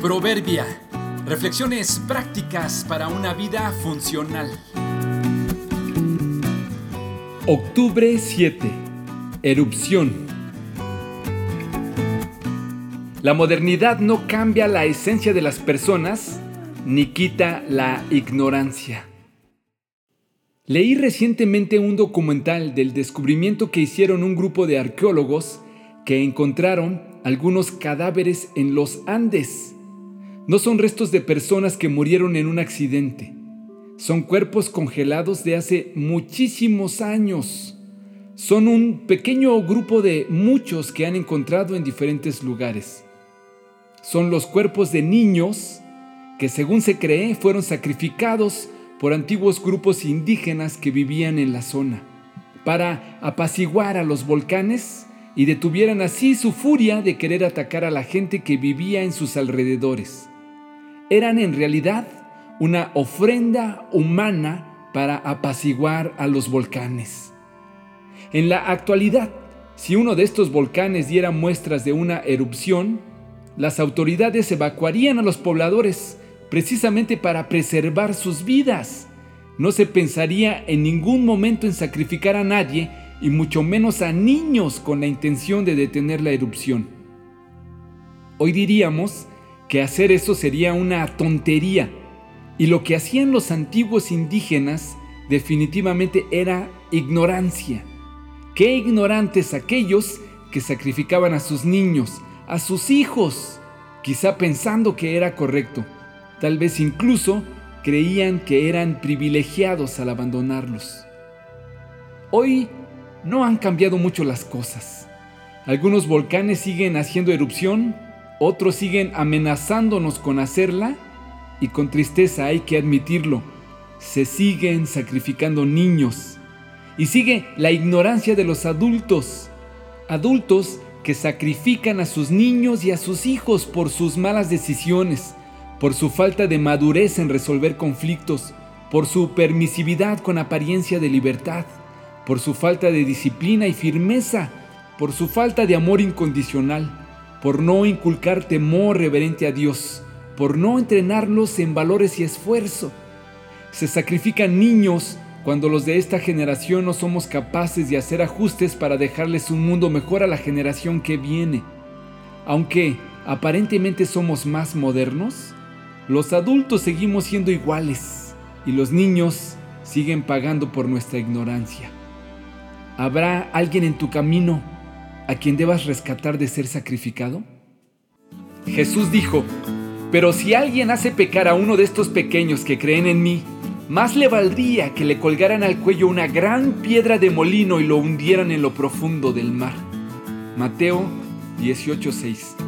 Proverbia. Reflexiones prácticas para una vida funcional. Octubre 7. Erupción. La modernidad no cambia la esencia de las personas ni quita la ignorancia. Leí recientemente un documental del descubrimiento que hicieron un grupo de arqueólogos que encontraron algunos cadáveres en los Andes. No son restos de personas que murieron en un accidente. Son cuerpos congelados de hace muchísimos años. Son un pequeño grupo de muchos que han encontrado en diferentes lugares. Son los cuerpos de niños que según se cree fueron sacrificados por antiguos grupos indígenas que vivían en la zona, para apaciguar a los volcanes y detuvieran así su furia de querer atacar a la gente que vivía en sus alrededores eran en realidad una ofrenda humana para apaciguar a los volcanes. En la actualidad, si uno de estos volcanes diera muestras de una erupción, las autoridades evacuarían a los pobladores precisamente para preservar sus vidas. No se pensaría en ningún momento en sacrificar a nadie y mucho menos a niños con la intención de detener la erupción. Hoy diríamos que hacer eso sería una tontería. Y lo que hacían los antiguos indígenas definitivamente era ignorancia. Qué ignorantes aquellos que sacrificaban a sus niños, a sus hijos, quizá pensando que era correcto. Tal vez incluso creían que eran privilegiados al abandonarlos. Hoy no han cambiado mucho las cosas. Algunos volcanes siguen haciendo erupción otros siguen amenazándonos con hacerla y con tristeza hay que admitirlo, se siguen sacrificando niños. Y sigue la ignorancia de los adultos, adultos que sacrifican a sus niños y a sus hijos por sus malas decisiones, por su falta de madurez en resolver conflictos, por su permisividad con apariencia de libertad, por su falta de disciplina y firmeza, por su falta de amor incondicional por no inculcar temor reverente a Dios, por no entrenarlos en valores y esfuerzo. Se sacrifican niños cuando los de esta generación no somos capaces de hacer ajustes para dejarles un mundo mejor a la generación que viene. Aunque aparentemente somos más modernos, los adultos seguimos siendo iguales y los niños siguen pagando por nuestra ignorancia. ¿Habrá alguien en tu camino a quien debas rescatar de ser sacrificado? Jesús dijo, pero si alguien hace pecar a uno de estos pequeños que creen en mí, más le valdría que le colgaran al cuello una gran piedra de molino y lo hundieran en lo profundo del mar. Mateo 18:6